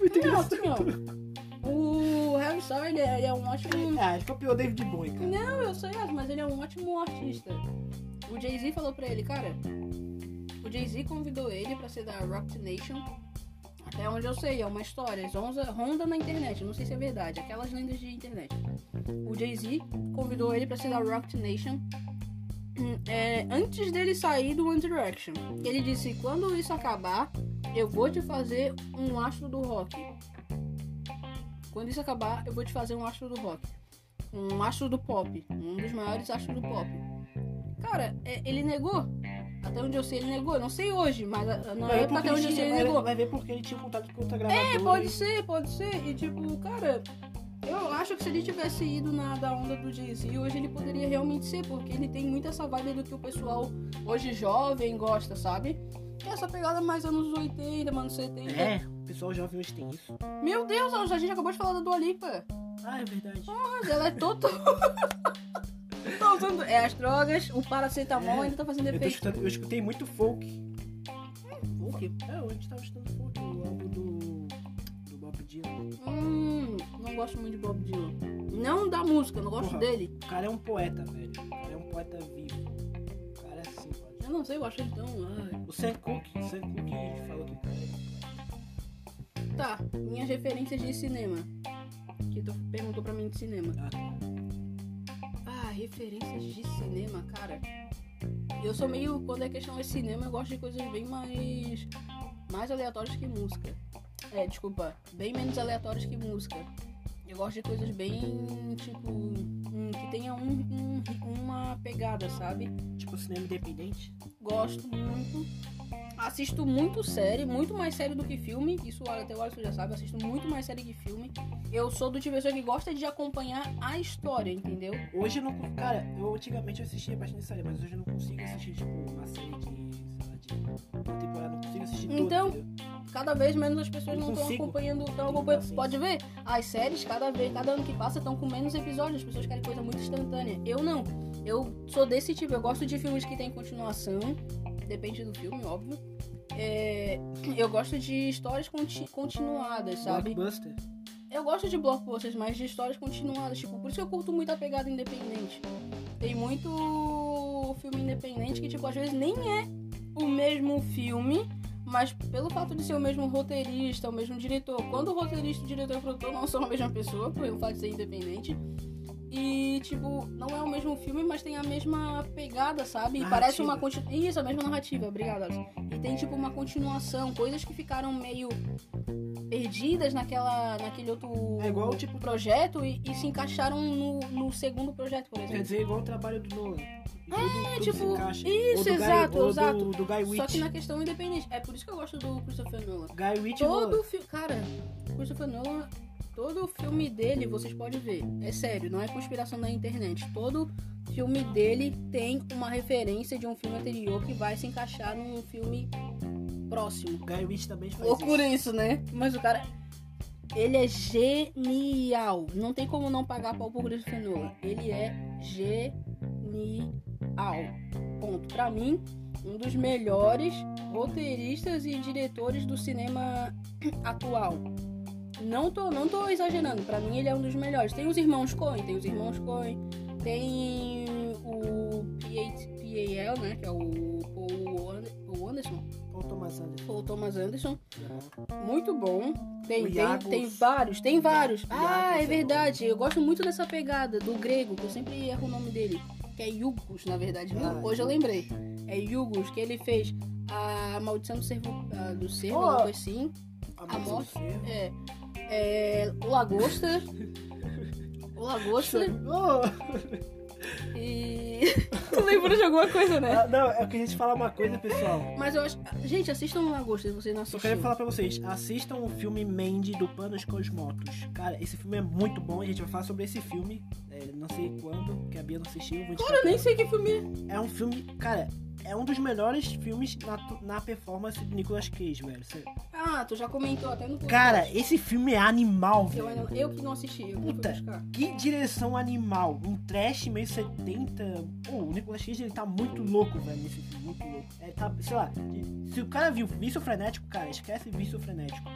muito Não, engraçado. assim. O Harry Styles, ele é, ele é um ótimo... Ah, ele copiou o David Bowie, cara. Não, eu sei, mas ele é um ótimo artista. O Jay-Z falou pra ele, cara... O Jay-Z convidou ele pra ser da Rock Nation. Até onde eu sei, é uma história. Ronda na internet, não sei se é verdade. Aquelas lendas de internet. O Jay-Z convidou ele pra ser da Rock Nation. hum, é, antes dele sair do One Direction. Ele disse, quando isso acabar, eu vou te fazer um astro do rock. Quando isso acabar, eu vou te fazer um astro do rock. Um astro do pop. Um dos maiores astros do pop. Cara, é, ele negou. Até onde eu sei, ele negou. Não sei hoje, mas ah, na Vai época porque até onde eu ele sei, ele vai- negou. Vai ver porque ele tinha contato com outra gravadora. É, pode e- ser, pode ser. E tipo, cara, eu acho que se ele tivesse ido na da onda do Jay-Z, hoje ele poderia realmente ser, porque ele tem muito essa vibe do que o pessoal hoje jovem gosta, sabe? Que é essa pegada mais anos 80, anos 70. É, o pessoal jovem hoje tem isso. Meu Deus, a gente acabou de falar da Dua Lipa. Ah, é verdade. Ela é total. tá usando. É as drogas, o paracetamol É, ainda tá fazendo Eu, efeito. escutando, eu escutei muito folk. Folk? É, a gente tava escutando folk, o álbum do, do Bob Dylan. Hum, não gosto muito de Bob Dylan. Não da música, não gosto Porra. dele. O cara é um poeta, velho. O cara é um poeta vivo. O cara é assim, pode. Eu não sei, eu acho ele tão. ai. O Sam Cooke, o Sam Cooke falou que. Tá, minhas referências de cinema. Que tu perguntou pra mim de cinema. Ah, tá. Referências de cinema, cara. Eu sou meio. Quando é questão de cinema, eu gosto de coisas bem mais. mais aleatórias que música. É, desculpa, bem menos aleatórias que música. Eu gosto de coisas bem. tipo. hum, que tenha um, um- uma pegada, sabe? Tipo cinema independente. Gosto muito. Assisto muito série, muito mais série do que filme. Isso até o Alisson já sabe, assisto muito mais série que filme. Eu sou do tipo de pessoa que gosta de acompanhar a história, entendeu? Hoje eu não. Cara, eu antigamente eu assistia bastante série, mas hoje eu não consigo assistir, tipo, uma série de. uma temporada, não consigo assistir Então? Cada vez menos as pessoas Eu não estão acompanhando, Tenho acompanhando. Pode ver, as séries, cada vez, cada ano que passa, estão com menos episódios. As pessoas querem coisa muito instantânea. Eu não. Eu sou desse tipo. Eu gosto de filmes que têm continuação. Depende do filme, óbvio. É, eu gosto de histórias conti- continuadas, sabe? Blockbuster. Eu gosto de blockbusters, mas de histórias continuadas. Tipo, por isso que eu curto muito a pegada independente. Tem muito filme independente que, tipo, às vezes nem é o mesmo filme, mas pelo fato de ser o mesmo roteirista, o mesmo diretor. Quando o roteirista, o diretor e o produtor não são a mesma pessoa, pelo fato de ser independente. E, tipo, não é o mesmo filme, mas tem a mesma pegada, sabe? E Narrativa. parece uma continuação. Isso, a mesma narrativa, obrigada. E tem, tipo, uma continuação, coisas que ficaram meio perdidas naquela, naquele outro É igual, tipo, projeto e, e se encaixaram no, no segundo projeto, por Quer exemplo. dizer, igual o trabalho do Nolan. É, tipo, isso, exato, Guy, exato. Do, do Guy Só que na questão independente. É por isso que eu gosto do Christopher Nolan. Guy Ritchie e Todo Nolan. filme. Cara, Christopher Nolan, todo filme dele, vocês podem ver. É sério, não é conspiração da internet. Todo filme dele tem uma referência de um filme anterior que vai se encaixar num filme próximo. Guy Ritchie também faz Loucura isso. isso, né? Mas o cara. Ele é genial. Não tem como não pagar pau pro Christopher Nolan. Ele é genial. Ponto. Pra mim, um dos melhores roteiristas e diretores do cinema atual. Não tô, não tô exagerando. Pra mim, ele é um dos melhores. Tem os irmãos Coen, tem os irmãos Coen. Tem o PAL, né? Que é o Paul Ander- Paul Anderson. Paul Thomas Anderson. Paul Thomas Anderson. É. Muito bom. Tem, O tem, Iagos. tem vários, tem vários. Iagos Ah, é é verdade. Eu gosto muito dessa pegada do grego, que eu sempre erro o nome dele. Que é Yugos, na verdade. Ah, Hoje eu lembrei. É Yugos, que ele fez a Maldição do Cervo, ah, do Cervo, Oh. algo assim. A A Morte. É. É. O Lagosta. o Lagosta. Oh! E. tu lembra de alguma coisa, né? Ah, não, eu queria te falar uma coisa, pessoal. Mas eu acho. Gente, assistam o Lagosta se vocês não Só assistiram. quero falar pra vocês, assistam o filme Mandy do Panos Cosmotos. Cara, esse filme é muito bom, a gente vai falar sobre esse filme. é, não sei quando, que a Bia não assistiu. Vou Cara, eu nem sei que filme é. É um filme, cara, é um dos melhores filmes na, na performance do Nicolas Cage, velho. Sério. Ah, tu já comentou até no podcast. Cara, esse filme é animal, Eu, velho. eu que não assisti, eu Puta. Que direção animal. Um trash meio 70. Pô, o Nicolas Cage ele tá muito louco, velho, nesse filme. Muito louco. É, tá, sei lá, se o cara viu Vício Frenético, cara, esquece Vício Frenético.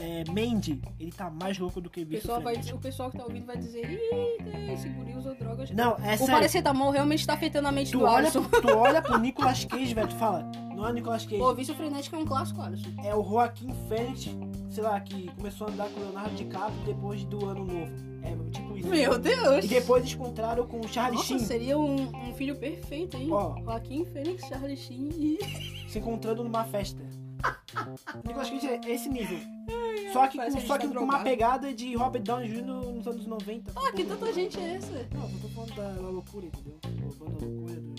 É, Mandy, ele tá mais louco do que O pessoal, vai, o pessoal que tá ouvindo vai dizer, eita, esse guri usou drogas. Não, é o sério. paracetamol realmente tá afetando a mente Tu do olha, Alisson. pro, tu olha pro Nicolas Cage, velho, tu fala, não é o Nicolas Cage, Pô, vício frenético é um clássico, Alisson. é o Joaquim Fênix, sei lá, que começou a andar com o Leonardo DiCaprio depois do Ano Novo. É tipo isso. Meu Deus! E depois eles encontraram com o Charlie Nossa, Sheen. seria um, um filho perfeito, hein? Ó. Joaquim Fênix, Charlie Sheen e... se encontrando numa festa. Nicolas Cage é esse nível. Só que, com, só a que com tá uma pegada de Robert Downey Jr. nos anos 90. Ah, que tanta gente é essa? Não, eu tô falando da, da loucura, entendeu? Da banda loucura do...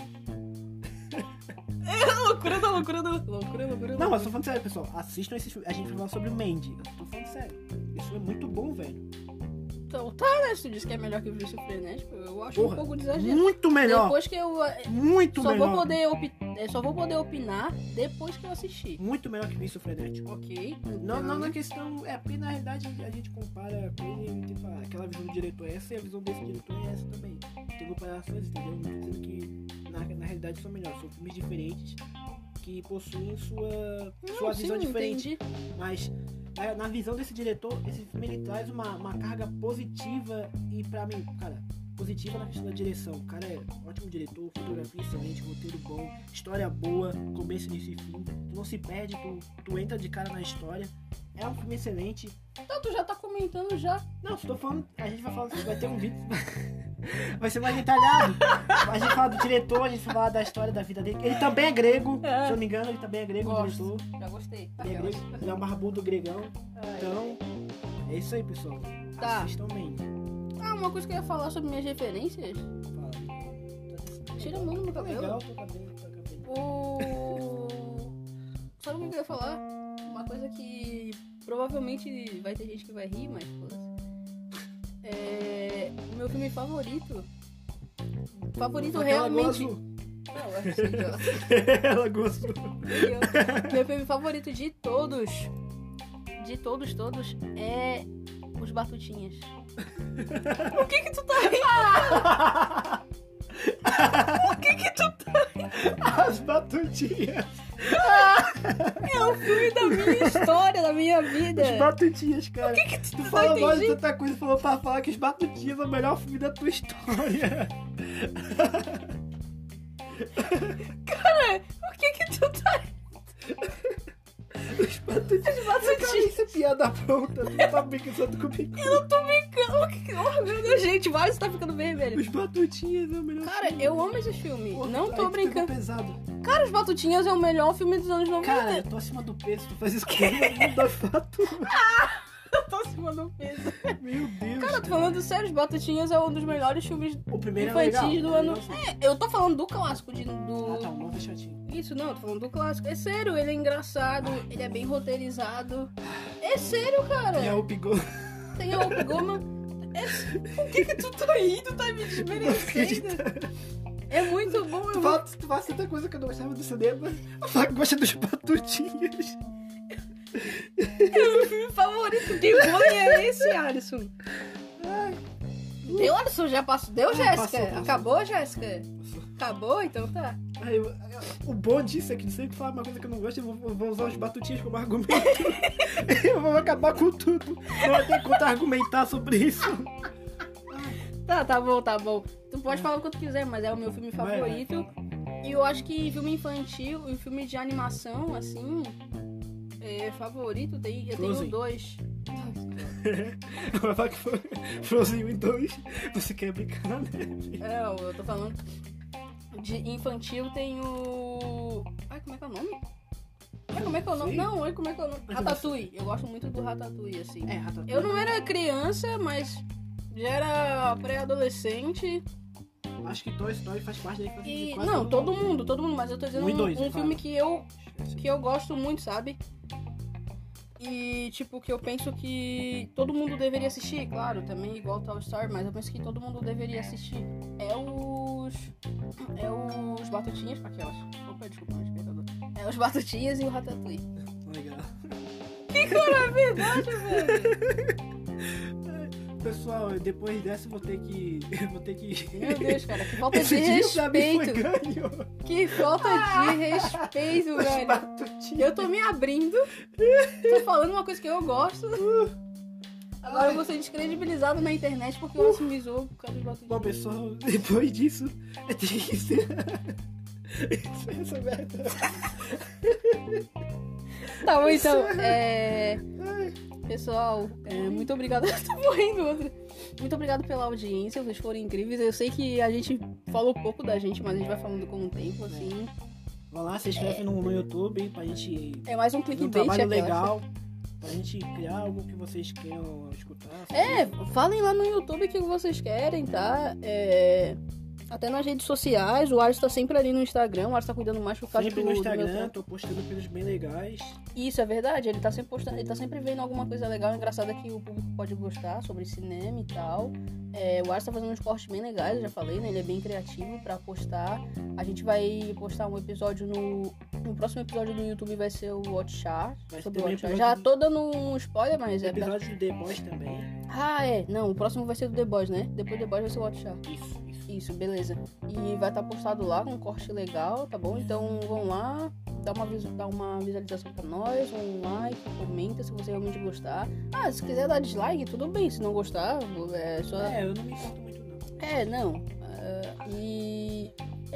A loucura da loucura da loucura, loucura. Não, mas tô falando sério, pessoal. Assistam esse filme. A gente vai falar sobre o Mandy. Eu tô falando sério. Esse filme é muito bom, velho. Então, tá, né? Se tu disse que é melhor que o vício frenético, eu acho Porra, um pouco de exagero. Muito melhor. Depois que eu... eh, Muito Só melhor. vou, poder opi- eh, só vou poder opinar depois que eu assistir. Muito melhor que Vício Frenético. Ok. Não, não na questão. É, porque na realidade a gente compara com ele, tipo, aquela visão do diretor é essa e a visão desse diretor é essa também. Tem comparações, entendeu? Não dizendo que na, na realidade são melhores, são filmes diferentes que possuem sua, sua Não, visão sim, diferente. entendi. Mas na, na visão desse diretor, esse filme ele traz uma, uma carga positiva e pra mim, cara, positiva na questão da direção. O cara é ótimo diretor, fotografia excelente, roteiro bom, história boa, começo, início e fim. Tu não se perde, tu, tu entra de cara na história. É um filme excelente. Então, tu já tá comentando já. Não, estou falando, a gente vai falar, vai ter um vídeo. Vai ser mais detalhado. A gente fala do diretor, a gente vai falar da história da vida dele. Ele também é grego, É. se eu não me engano, ele também é grego, Gosto. diretor. Já gostei. Ele é grego, ele é um barbudo gregão. Então, é isso aí, pessoal. Tá. Assistam bem. Ah, uma coisa que eu ia falar sobre minhas referências. Fala. Tira a mão do meu Tá cabelo. legal teu cabelo, cabelo. O. sabe o que eu ia falar? Uma coisa que provavelmente vai ter gente que vai rir, mas foda-se. É. O meu filme favorito. Favorito Aquela realmente. Não, é. Ela gostou. Eu- Meu filme favorito de todos, de todos, todos, é Os Batutinhas. O que que tu tá rindo? O que que tu tá As batutinhas. É o filme da minha história, da minha vida. As batutinhas, cara. que que tu tu não fala mal de tanta coisa, falou pra falar que os batutinhas é o melhor filme da tua história. Cara, o que que tu tá Os batutinhas. Cara, isso é piada pronta. Tu tá brincando comigo. Eu não tô brincando. Oh, meu Deus, gente, vai, você tá ficando vermelho. Os batutinhas é o melhor Cara, filme. eu amo esse filme. Pô, não tô brincando. pesado. Cara, Os Batutinhas é o melhor filme dos anos 90. Cara, eu tô acima do peso, tu faz isso comigo, não dá fato. eu tô acima do peso. Meu Deus. Cara, tô falando sério, Os Batutinhas é um dos melhores filmes o primeiro é infantis legal. do ano. É, eu tô falando do clássico de, do. Ah, tá, o novo é chatinho. Isso, não, tô falando do clássico. É sério, ele é engraçado, ele é bem roteirizado. É sério, cara. É o Pigou. Tem a Op Goma. É... O que que tu tá rindo? Tá me desmerecendo? É muito bom, é Tu fala, tu fala tanta coisa que eu não gostava do cinema. Fala que gosta dos batutinhas. É meu filme favorito. Que ruim é esse, Alisson? Deu, Alisson, já passou. Deu, Ah, Jéssica? passou. Acabou, Jéssica? Acabou? Então tá. Aí, eu- o bom disso é que sempre que falar uma coisa que eu não gosto, eu vou, eu vou usar os batutinhas como argumento. eu vou acabar com tudo. Não vai ter conta argumentar sobre isso. Tá, tá bom, tá bom. Tu pode falar o que tu quiser, mas é o meu filme Vai, vai, favorito. E eu acho que filme infantil e filme de animação, assim, é, favorito, tem, eu tenho Frozen. dois. Vai falar que foi Frozen 1 e 2. Você quer brincar neve. É, eu tô falando de infantil tem o. Ai, como é que é o nome? Ai, como é que é o nome? Sei. Não, ai, como é que é o nome? Ratatouille. Eu gosto muito do Ratatouille, assim. É, Ratatouille. Eu não era criança, mas já era pré-adolescente. Acho que Toy Story faz parte da infância E. Não, todo mundo, todo mundo, mas eu tô dizendo Um um, dois, um filme que eu, que eu gosto muito, sabe? E, tipo, que eu penso que todo mundo deveria assistir, claro, também igual Toy Story, mas eu penso que todo mundo deveria assistir. É os. É os Batutinhas, aquelas. Opa, desculpa, mas perdão. É os Batutinhas e o Ratatouille. Legal. Que cara, é verdade, velho. Pessoal, depois dessa eu vou ter que. eu vou ter que. Meu Deus, cara, que falta de Esse foi respeito. Que falta de respeito, velho. Eu tô me abrindo, tô falando uma coisa que eu gosto. Agora eu vou ser descredibilizado na internet porque o Alisson me zoou por causa dos batutinhos. Bom, pessoal, depois disso, eu que ser. Isso é essa merda. Tá bom, então, é... Pessoal, é, muito obrigado. Eu tô morrendo outra. Muito obrigado pela audiência, vocês foram incríveis. Eu sei que a gente falou pouco da gente, mas a gente vai falando com o tempo, assim. Vão lá, se inscreve no, no YouTube pra gente É mais um fazer um clickbait trabalho aquela. legal. Pra gente criar algo que vocês queiram escutar. É, falem lá no YouTube o que vocês querem, tá? É, Até nas redes sociais, o Ars tá sempre ali no Instagram, o Ars tá cuidando mais por causa Sempre do, no do meu Instagram, trampo. tô postando coisas bem legais. Isso é verdade, ele tá sempre postando, ele tá sempre vendo alguma coisa legal, engraçada que o público pode gostar sobre cinema e tal. É, o Ars tá fazendo uns cortes bem legais, eu já falei, né? Ele é bem criativo pra postar. A gente vai postar um episódio no. No próximo episódio do YouTube vai ser o Watch Chart. Vai Sobre o ter Watch Chart. Já episódio- tô dando um spoiler, mas é pra... Episódio do The Boys também. Ah, é. Não, o próximo vai ser do The Boys, né? Depois do The Boys vai ser o Watch Chart. Isso, isso. Beleza. E vai estar postado lá com um corte legal, tá bom? Então vão lá, dá uma, dá uma visualização pra nós, um like, comenta se você realmente gostar. Ah, se quiser dar dislike, tudo bem. Se não gostar, é só. É, eu não me importo muito não. É, não. É, e.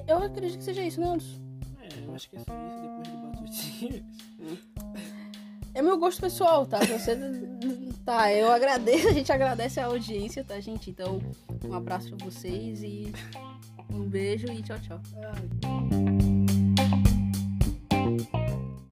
Eu acredito que seja isso, né, Anderson? É, eu acho que é só isso depois do Batutinhas. É meu gosto pessoal, tá? Se Você. tá, eu agradeço, a gente agradece a audiência, tá, gente? Então, um abraço pra vocês e um beijo e tchau, tchau.